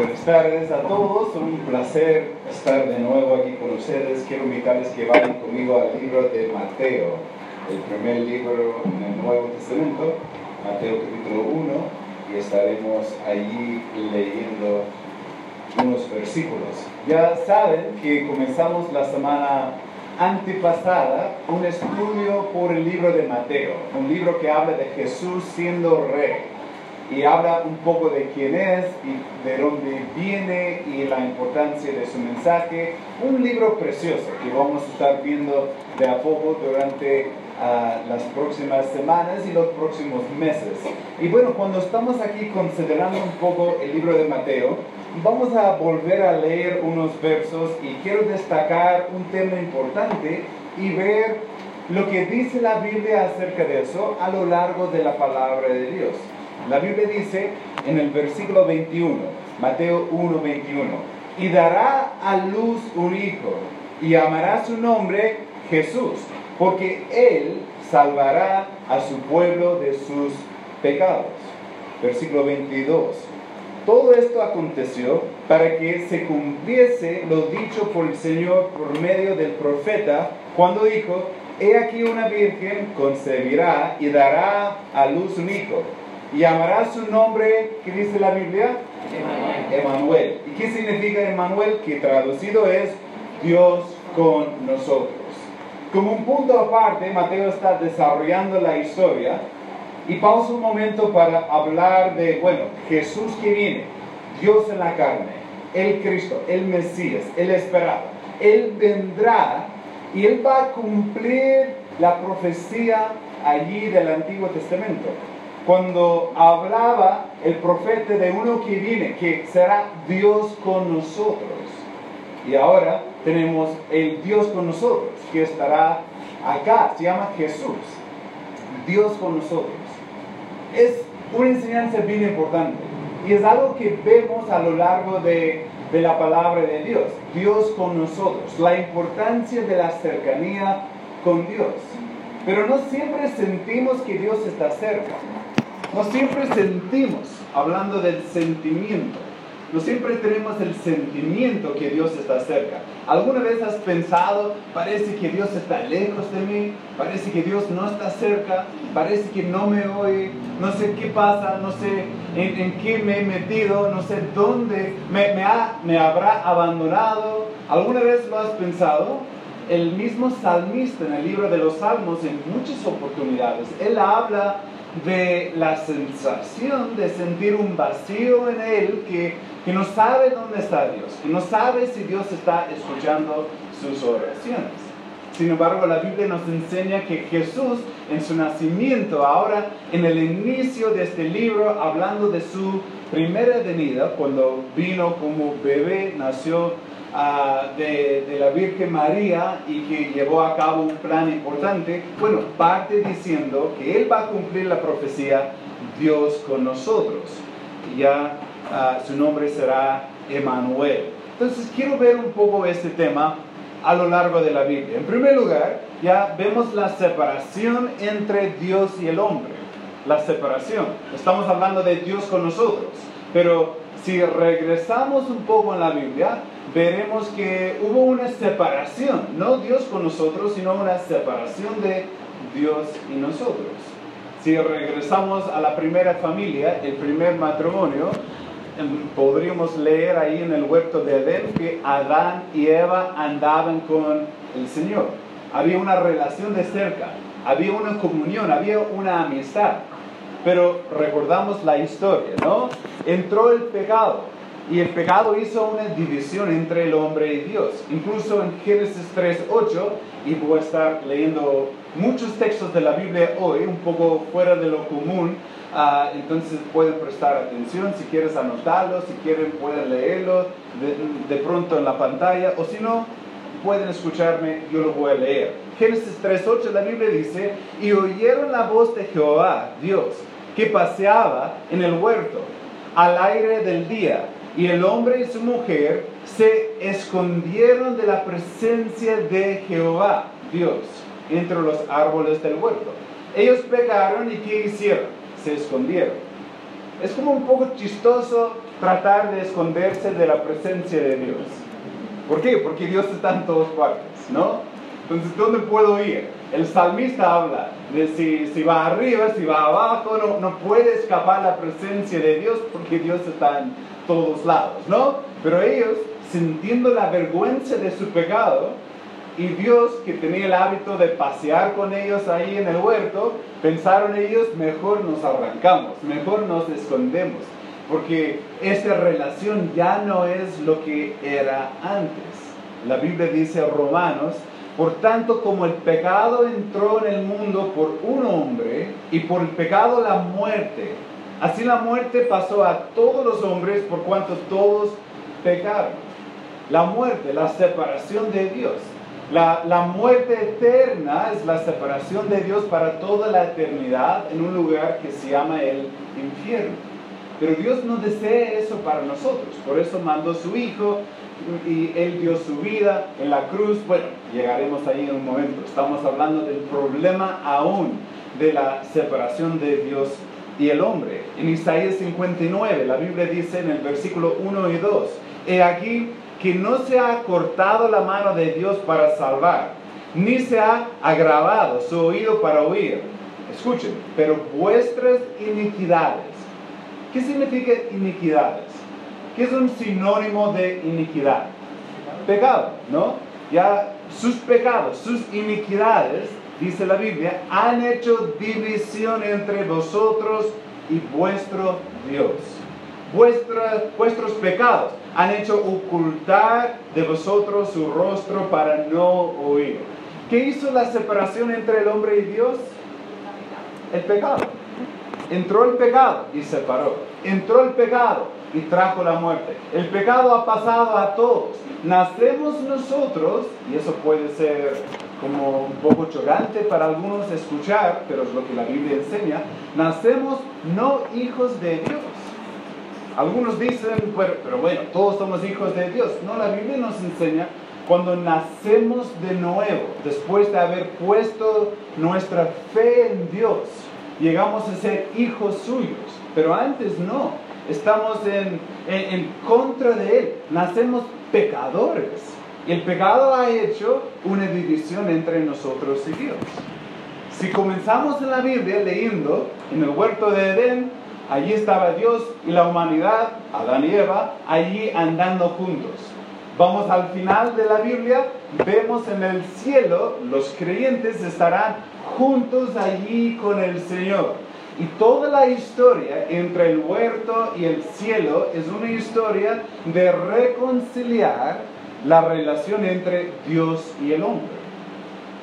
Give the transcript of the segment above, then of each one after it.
Buenas tardes a todos, un placer estar de nuevo aquí con ustedes. Quiero invitarles que vayan conmigo al libro de Mateo, el primer libro en el Nuevo Testamento, Mateo capítulo 1, y estaremos allí leyendo unos versículos. Ya saben que comenzamos la semana antepasada un estudio por el libro de Mateo, un libro que habla de Jesús siendo rey y habla un poco de quién es y de dónde viene y la importancia de su mensaje. Un libro precioso que vamos a estar viendo de a poco durante ah, las próximas semanas y los próximos meses. Y bueno, cuando estamos aquí considerando un poco el libro de Mateo, vamos a volver a leer unos versos y quiero destacar un tema importante y ver lo que dice la Biblia acerca de eso a lo largo de la palabra de Dios. La Biblia dice en el versículo 21, Mateo 1, 21, y dará a luz un hijo y amará su nombre Jesús, porque él salvará a su pueblo de sus pecados. Versículo 22. Todo esto aconteció para que se cumpliese lo dicho por el Señor por medio del profeta cuando dijo, He aquí una virgen concebirá y dará a luz un hijo y llamará su nombre, ¿qué dice la Biblia? Emanuel. ¿Y qué significa Emanuel? Que traducido es Dios con nosotros. Como un punto aparte, Mateo está desarrollando la historia y pausa un momento para hablar de, bueno, Jesús que viene, Dios en la carne, el Cristo, el Mesías, el esperado. Él vendrá y Él va a cumplir la profecía allí del Antiguo Testamento cuando hablaba el profeta de uno que viene, que será Dios con nosotros. Y ahora tenemos el Dios con nosotros, que estará acá, se llama Jesús. Dios con nosotros. Es una enseñanza bien importante y es algo que vemos a lo largo de, de la palabra de Dios. Dios con nosotros, la importancia de la cercanía con Dios. Pero no siempre sentimos que Dios está cerca. No siempre sentimos, hablando del sentimiento, no siempre tenemos el sentimiento que Dios está cerca. ¿Alguna vez has pensado, parece que Dios está lejos de mí, parece que Dios no está cerca, parece que no me oye, no sé qué pasa, no sé en, qué me he metido, no sé dónde me, me habrá abandonado? ¿Alguna vez lo has pensado? El mismo salmista en el libro de los Salmos, en muchas oportunidades, él habla de la sensación de sentir un vacío en él que, que no sabe dónde está Dios, que no sabe si Dios está escuchando sus oraciones. Sin embargo, la Biblia nos enseña que Jesús en su nacimiento, ahora en el inicio de este libro, hablando de su primera venida, cuando vino como bebé, nació de, la Virgen María y que llevó a cabo un plan importante, bueno, parte diciendo que Él va a cumplir la profecía Dios con nosotros. Ya ah, su nombre será Emanuel. Entonces quiero ver un poco este tema a lo largo de la Biblia. En primer lugar, ya vemos la separación entre Dios y el hombre. La separación. Estamos hablando de Dios con nosotros. Pero si regresamos un poco en la Biblia, veremos que hubo una separación, no Dios con nosotros, sino una separación de Dios y nosotros. Si regresamos a la primera familia, el primer matrimonio, em, podríamos leer ahí en el huerto de Edén que Adán y Eva andaban con el Señor. Había una relación de cerca, había una comunión, había una amistad. Pero recordamos la historia, ¿no? Entró el pecado y el pecado hizo una división entre el hombre y Dios. Incluso en Génesis 3.8, y voy a estar leyendo muchos textos de la Biblia hoy, un poco fuera de lo común, ah, entonces pueden prestar atención, si quieres anotarlo, si quieren pueden leerlo de, de pronto en la pantalla, o si no, pueden escucharme, yo lo voy a leer. Génesis 3.8, la Biblia dice, y oyeron la voz de Jehová, Dios, que paseaba en el huerto al aire del día y el hombre y su mujer se escondieron de la presencia de Jehová, Dios, entre los árboles del huerto. Ellos pecaron y ¿qué hicieron? Se escondieron. es como un poco chistoso tratar de esconderse de la presencia de Dios. ¿Por qué? Porque Dios está en todas partes, ¿no? Entonces, ¿dónde puedo ir? El salmista habla de si, si va arriba, si va abajo, no, no puede escapar la presencia de Dios porque Dios está en todos lados, ¿no? Pero ellos, sintiendo la vergüenza de su pecado, y Dios, que tenía el hábito de pasear con ellos ahí en el huerto, pensaron ellos, mejor nos arrancamos, mejor nos escondemos, porque esta relación ya no es lo que era antes. La Biblia dice a Romanos, por tanto como el pecado entró en el mundo por un hombre y por el pecado la muerte, así la muerte pasó a todos los hombres por cuanto todos pecaron. La muerte, la separación de Dios. La, la, muerte eterna es la separación de Dios para toda la eternidad en un lugar que se llama el infierno. Pero Dios no desea eso para nosotros. Por eso mandó su Hijo y Él dio su vida en la cruz. Bueno, llegaremos ahí en un momento. Estamos hablando del problema aún de la separación de Dios y el hombre. En Isaías 59, la Biblia dice en el versículo 1 y 2, He aquí que no se ha cortado la mano de Dios para salvar, ni se ha agravado su oído para oír. Escuchen, pero vuestras iniquidades. ¿Qué significa iniquidades? ¿Qué es un sinónimo de iniquidad? Pecado, ¿no? Ya sus pecados, sus iniquidades, dice la Biblia, han hecho división entre vosotros y vuestro Dios. vuestros pecados han hecho ocultar de vosotros su rostro para no oír. ¿Qué hizo la separación entre el hombre y Dios? El pecado. Entró el pecado y separó. Entró el pecado y trajo la muerte. El pecado ha pasado a todos. Nacemos nosotros, y eso puede ser como un poco chocante para algunos escuchar, pero es lo que la Biblia enseña, nacemos no hijos de Dios algunos dicen, pero bueno, todos somos hijos de Dios. No, la Biblia nos enseña cuando nacemos de nuevo, después de haber puesto nuestra fe en Dios, llegamos a ser hijos suyos. Pero antes no, estamos en, en, contra de Él, nacemos pecadores. Y el pecado ha hecho una división entre nosotros y Dios. Si comenzamos en la Biblia leyendo en el huerto de Edén, Allí estaba Dios y la humanidad, Adán y Eva, allí andando juntos. Vamos al final de la Biblia, vemos en el cielo, los creyentes estarán juntos allí con el Señor. Y toda la historia entre el huerto y el cielo es una historia de reconciliar la relación entre Dios y el hombre.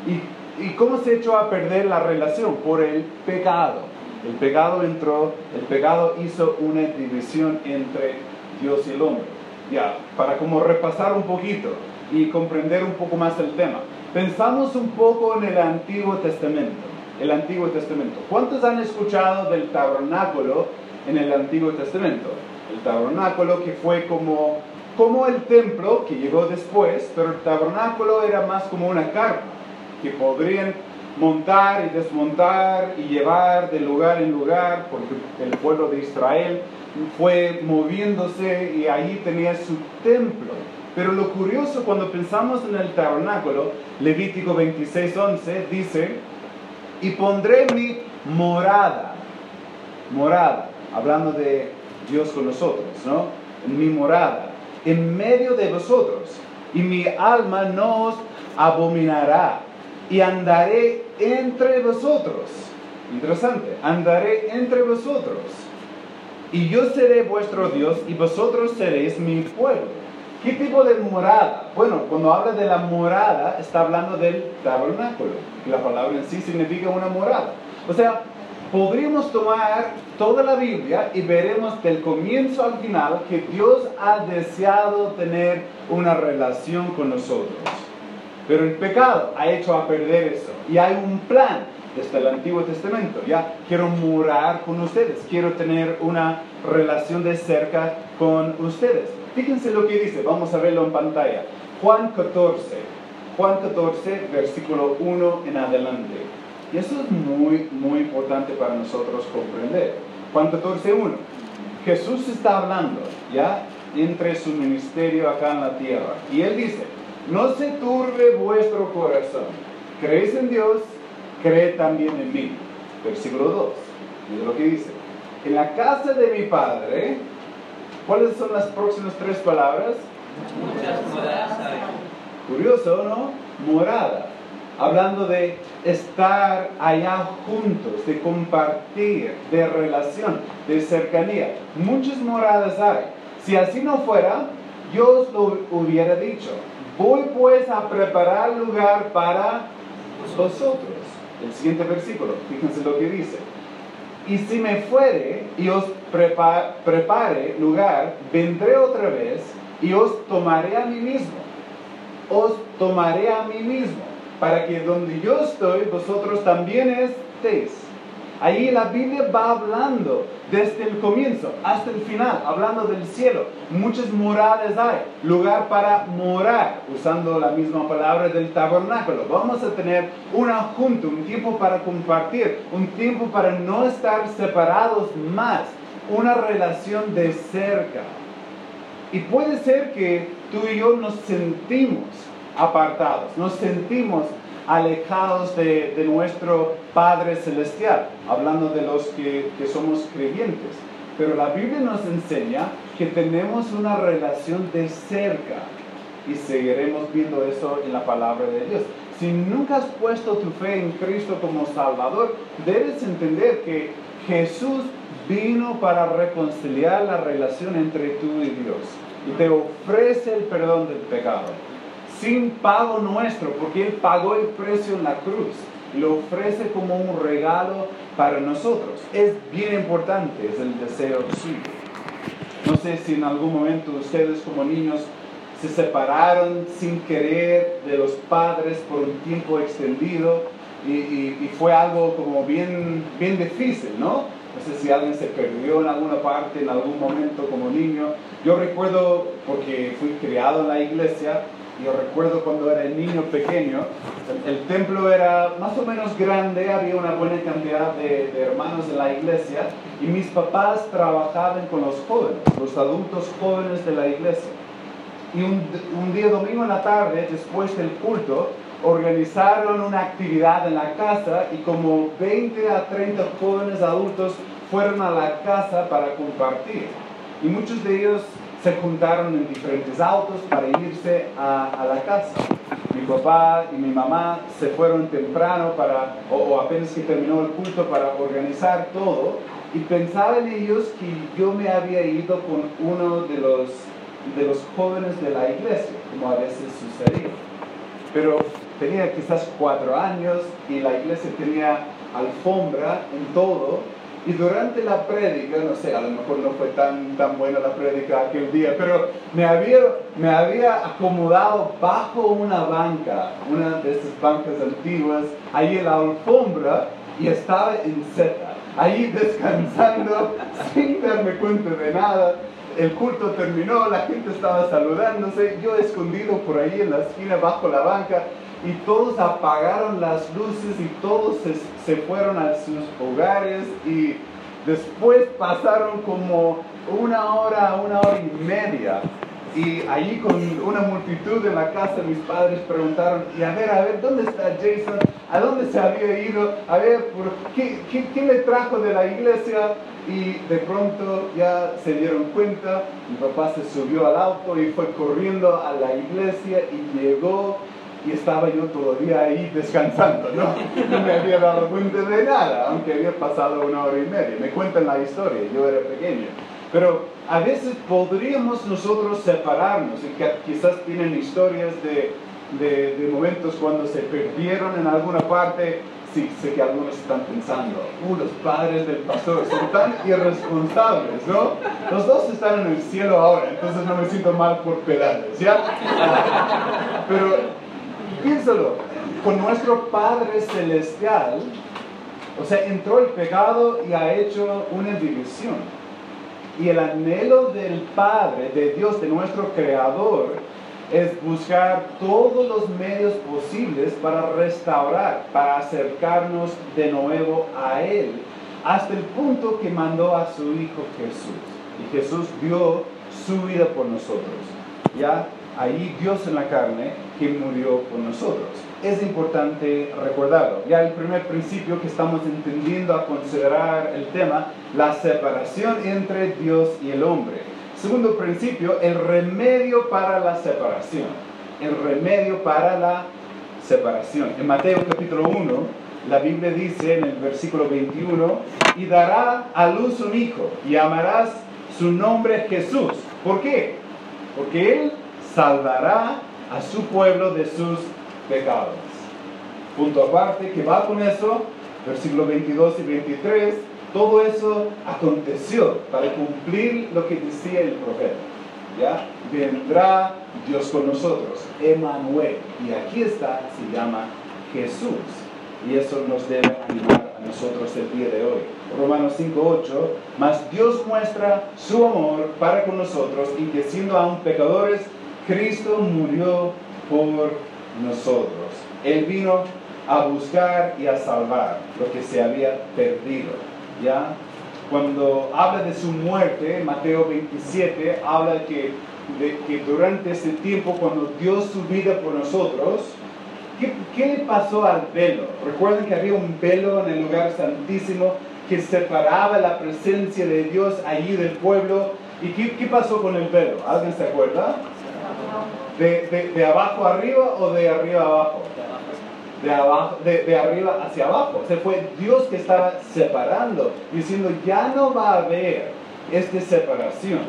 ¿Y, y cómo se echó a perder la relación? Por el pecado. El pecado entró, el pecado hizo una división entre Dios y el hombre. Ya, para como repasar un poquito y comprender un poco más el tema. Pensamos un poco en el Antiguo Testamento. El Antiguo Testamento. ¿Cuántos han escuchado del tabernáculo en el Antiguo Testamento? El tabernáculo que fue como, como el templo que llegó después, pero el tabernáculo era más como una carpa que podrían montar y desmontar y llevar de lugar en lugar, porque el pueblo de Israel fue moviéndose y ahí tenía su templo. Pero lo curioso cuando pensamos en el tabernáculo, Levítico 26:11 dice, y pondré mi morada, morada, hablando de Dios con nosotros, ¿no? Mi morada, en medio de vosotros, y mi alma no os abominará y andaré entre vosotros. Interesante, andaré entre vosotros. Y yo seré vuestro Dios y vosotros seréis mi pueblo. ¿Qué tipo de morada? Bueno, cuando habla de la morada, está hablando del tabernáculo. La palabra en sí significa una morada. O sea, podríamos tomar toda la Biblia y veremos del comienzo al final que Dios ha deseado tener una relación con nosotros. Pero el pecado ha hecho a perder eso. Y hay un plan desde el Antiguo Testamento. Ya quiero morar con ustedes, quiero tener una relación de cerca con ustedes. Fíjense lo que dice, vamos a verlo en pantalla. Juan 14, Juan 14, versículo 1 en adelante. Y eso es muy, muy importante para nosotros comprender. Juan 14, 1. Jesús está hablando, ¿ya? Entre su ministerio acá en la tierra. Y él dice, no se turbe vuestro corazón. Creéis en Dios, cree también en mí. Versículo 2. Mira lo que dice. En la casa de mi padre, ¿cuáles son las próximas tres palabras? Muchas moradas hay. Curioso, ¿no? Morada. Hablando de estar allá juntos, de compartir, de relación, de cercanía. Muchas moradas hay. Si así no fuera, yo os lo hubiera dicho. Voy pues a preparar lugar para vosotros. El siguiente versículo, fíjense lo que dice. Y si me fuere y os prepa- prepare lugar, vendré otra vez y os tomaré a mí mismo. Os tomaré a mí mismo, para que donde yo estoy, vosotros también estéis. Ahí la Biblia va hablando desde el comienzo hasta el final, hablando del cielo. Muchas moradas hay, lugar para morar, usando la misma palabra del tabernáculo. Vamos a tener una junta, un tiempo para compartir, un tiempo para no estar separados más, una relación de cerca. Y puede ser que tú y yo nos sentimos apartados, nos sentimos alejados de, de nuestro Padre Celestial, hablando de los que, que somos creyentes. Pero la Biblia nos enseña que tenemos una relación de cerca y seguiremos viendo eso en la palabra de Dios. Si nunca has puesto tu fe en Cristo como Salvador, debes entender que Jesús vino para reconciliar la relación entre tú y Dios y te ofrece el perdón del pecado sin pago nuestro, porque Él pagó el precio en la cruz lo ofrece como un regalo para nosotros. Es bien importante, es el deseo suyo. No sé si en algún momento ustedes como niños se separaron sin querer de los padres por un tiempo extendido y, y- y fue algo como bien, bien difícil, ¿no? No sé si alguien se perdió en alguna parte, en algún momento como niño. Yo recuerdo, porque fui criado en la iglesia, yo recuerdo cuando era niño pequeño, el, el templo era más o menos grande, había una buena cantidad de, de hermanos en la iglesia y mis papás trabajaban con los jóvenes, los adultos jóvenes de la iglesia. Y un, un día domingo en la tarde, después del culto, organizaron una actividad en la casa y como 20 a 30 jóvenes adultos fueron a la casa para compartir. Y muchos de ellos se juntaron en diferentes autos para irse a, la casa. Mi papá y mi mamá se fueron temprano para, o, o apenas que terminó el culto para organizar todo y pensaban ellos que yo me había ido con uno de los, de los jóvenes de la iglesia, como a veces sucedía. Pero tenía quizás cuatro años y la iglesia tenía alfombra en todo y durante la prédica, no sé, a lo mejor no fue tan, tan buena la prédica aquel día, pero me había, me había acomodado bajo una banca, una de esas bancas antiguas, ahí en la alfombra y estaba en seta, ahí descansando sin darme cuenta de nada. El culto terminó, la gente estaba saludándose, yo escondido por ahí en la esquina bajo la banca y todos apagaron las luces y todos se, se fueron a sus hogares y después pasaron como una hora, una hora y media y allí con una multitud en la casa mis padres preguntaron, y a ver, a ver, ¿dónde está Jason? ¿A dónde se había ido? A ver, ¿por qué, qué, qué le trajo de la iglesia? Y de pronto ya se dieron cuenta, mi papá se subió al auto y fue corriendo a la iglesia y llegó y estaba yo todavía ahí descansando, ¿no? No me había dado cuenta de nada, aunque había pasado una hora y media. Me cuentan la historia, yo era pequeño. Pero a veces podríamos nosotros separarnos, y quizás tienen historias de, de, de momentos cuando se perdieron en alguna parte. Sí, sé que algunos están pensando, uh, los padres del pastor son tan irresponsables, ¿no? Los dos están en el cielo ahora, entonces no me siento mal por pelarles, ¿ya? Pero piénsalo, con nuestro Padre Celestial, o sea, entró el pecado y ha hecho una división. Y el anhelo del Padre, de Dios, de nuestro Creador, es buscar todos los medios posibles para restaurar, para acercarnos de nuevo a Él, hasta el punto que mandó a su Hijo Jesús. y Jesús dio su vida por nosotros. Ya ahí Dios en la carne que murió por nosotros. Es importante recordarlo. Ya el primer principio que estamos entendiendo a considerar el tema, la separación entre Dios y el hombre. Segundo principio, el remedio para la separación. El remedio para la separación. En Mateo capítulo 1, la Biblia dice en el versículo 21, y dará a luz un hijo, y amarás su nombre Jesús. ¿Por qué? Porque él salvará a su pueblo de sus pecados. Punto aparte, que va con eso, versículo 22 y 23, todo eso aconteció para cumplir lo que decía el profeta. ¿Ya? Vendrá Dios con nosotros, Emanuel. Y aquí está, se llama Jesús. Y eso nos debe animar a nosotros el día de hoy. Romanos 5.8, mas Dios muestra su amor para con nosotros y que siendo aún pecadores, Cristo murió por nosotros. Él vino a buscar y a salvar lo que se había perdido. ¿Ya? Cuando habla de su muerte, Mateo 27, habla que, de, que durante ese tiempo, cuando dio su vida por nosotros, ¿qué, ¿qué le pasó al velo? Recuerden que había un velo en el lugar santísimo que separaba la presencia de Dios allí del pueblo. ¿Y qué, qué pasó con el velo? ¿Alguien se acuerda? ¿De, de, de abajo arriba o de arriba abajo? De, abajo, de, de, arriba hacia abajo. O sea, fue Dios que estaba separando, diciendo, ya no va a haber esta separación.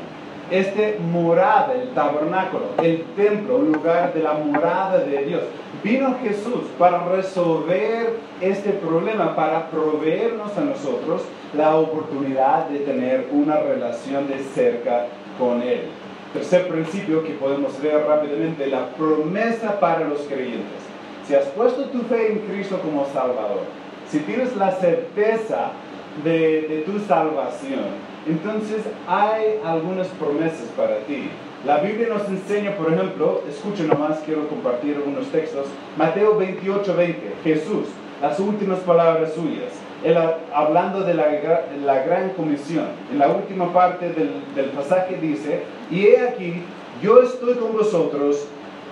Este morada, el tabernáculo, el templo, un lugar de la morada de Dios. Vino Jesús para resolver este problema, para proveernos a nosotros la oportunidad de tener una relación de cerca con Él. Tercer principio que podemos ver rápidamente, la promesa para los creyentes. Si has puesto tu fe en Cristo como Salvador, si tienes la certeza de, tu salvación, entonces hay algunas promesas para ti. La Biblia nos enseña, por ejemplo, escuchen nomás, quiero compartir algunos textos. Mateo 28, 20, Jesús, las últimas palabras suyas. Hablando de la, la, gran comisión, en la última parte del, del pasaje dice, y he aquí, yo estoy con vosotros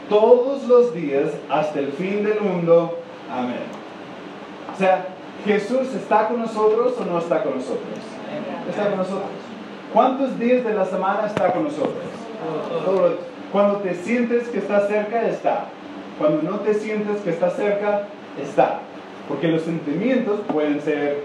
todos los días hasta el fin del mundo. Amén. O sea, Jesús está con nosotros o no está con nosotros. Está con nosotros. ¿Cuántos días de la semana está con nosotros? Cuando te sientes que está cerca, está. Cuando no te sientes que está cerca, está. Porque los sentimientos pueden ser,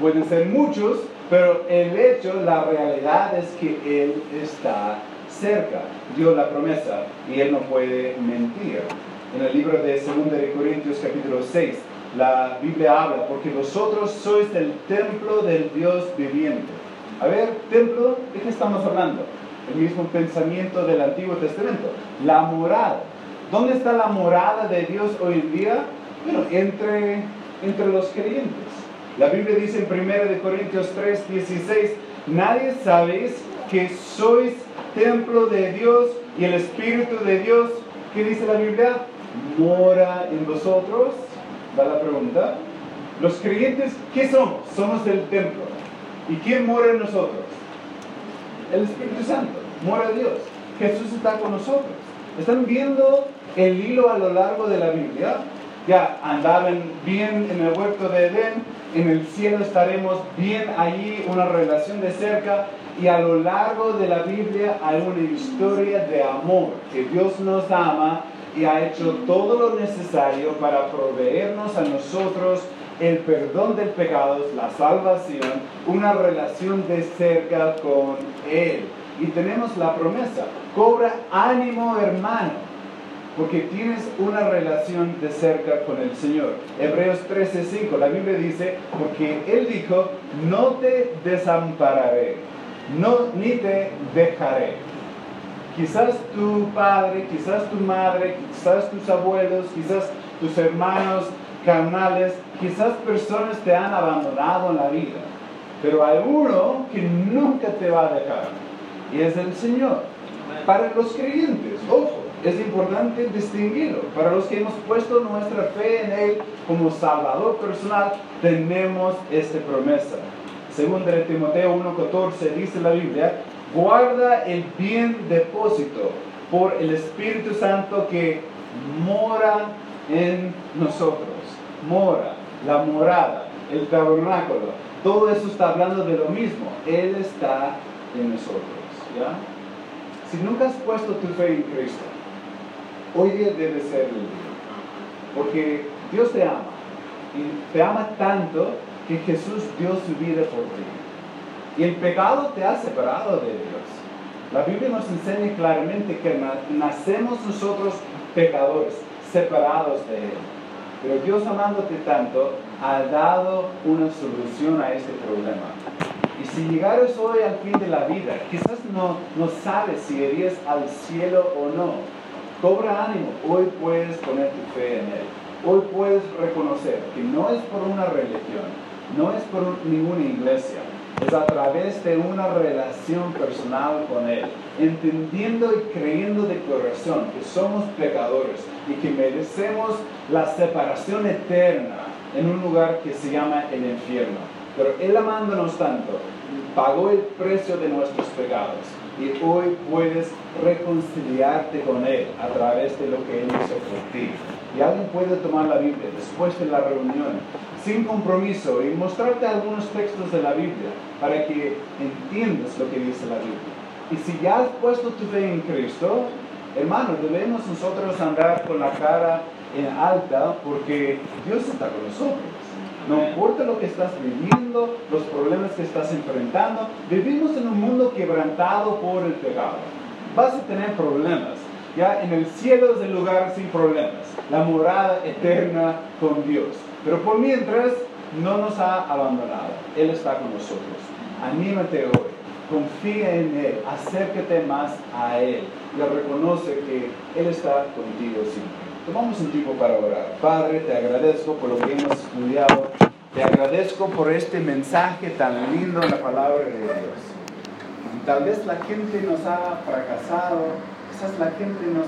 pueden ser muchos, pero el hecho, la realidad es que Él está cerca. Dio la promesa y Él no puede mentir. En el libro de 2 de Corintios capítulo 6, la Biblia habla, porque vosotros sois el templo del Dios viviente. A ver, templo, ¿de qué estamos hablando? El mismo pensamiento del Antiguo Testamento. La morada. ¿Dónde está la morada de Dios hoy en día? Bueno, entre, entre los creyentes. La Biblia dice en 1 Corintios 3, 16, nadie sabéis que sois templo de Dios y el Espíritu de Dios, ¿qué dice la Biblia? Mora en vosotros. Va la pregunta. Los creyentes, ¿qué somos? Somos el templo. ¿Y quién mora en nosotros? El Espíritu Santo. Mora Dios. Jesús está con nosotros. ¿Están viendo el hilo a lo largo de la Biblia? Ya andaban bien en el huerto de Edén, en el cielo estaremos bien allí, una relación de cerca, y a lo largo de la Biblia hay una historia de amor, que Dios nos ama y ha hecho todo lo necesario para proveernos a nosotros el perdón del pecado, la salvación, una relación de cerca con Él. Y tenemos la promesa, cobra ánimo hermano, porque tienes una relación de cerca con el Señor. Hebreos 13:5, la Biblia dice, porque Él dijo, no te desampararé, no, ni te dejaré. Quizás tu padre, quizás tu madre, quizás tus abuelos, quizás tus hermanos carnales, quizás personas te han abandonado en la vida, pero hay uno que nunca te va a dejar, y es el Señor. Para los creyentes, ojo, es importante distinguirlo. Para los que hemos puesto nuestra fe en Él como Salvador personal, tenemos esta promesa. Según de Timoteo 1.14 dice la Biblia, Guarda el bien depósito por el Espíritu Santo que mora en nosotros. Mora, la morada, el tabernáculo. Todo eso está hablando de lo mismo. Él está en nosotros. ¿ya? Si nunca has puesto tu fe en Cristo, hoy día debe ser el día. Porque Dios te ama. Y te ama tanto que Jesús dio su vida por ti. Y el pecado te ha separado de Dios. La Biblia nos enseña claramente que nacemos nosotros pecadores, separados de Él. Pero Dios amándote tanto, ha dado una solución a este problema. Y si llegares hoy al fin de la vida, quizás no, no sabes si irías al cielo o no. Cobra ánimo, hoy puedes poner tu fe en Él. Hoy puedes reconocer que no es por una religión, no es por ninguna iglesia, es a través de una relación personal con Él, entendiendo y creyendo de corazón que somos pecadores y que merecemos la separación eterna en un lugar que se llama el infierno. Pero Él amándonos tanto, pagó el precio de nuestros pecados y hoy puedes reconciliarte con Él a través de lo que Él hizo por ti. Y alguien puede tomar la Biblia después de la reunión, sin compromiso, y mostrarte algunos textos de la Biblia para que entiendas lo que dice la Biblia. Y si ya has puesto tu fe en Cristo, hermano, debemos nosotros andar con la cara en alta porque Dios está con nosotros. No importa lo que estás viviendo, los problemas que estás enfrentando, vivimos en un mundo quebrantado por el pecado. Vas a tener problemas. Ya en el cielo es el lugar sin problemas, la morada eterna con Dios. Pero por mientras no nos ha abandonado, Él está con nosotros. Anímate hoy, confía en Él, acércate más a Él y reconoce que Él está contigo siempre. Tomamos un tiempo para orar. Padre, te agradezco por lo que hemos estudiado. Te agradezco por este mensaje tan lindo en la palabra de Dios. tal vez la gente nos ha fracasado, quizás la gente nos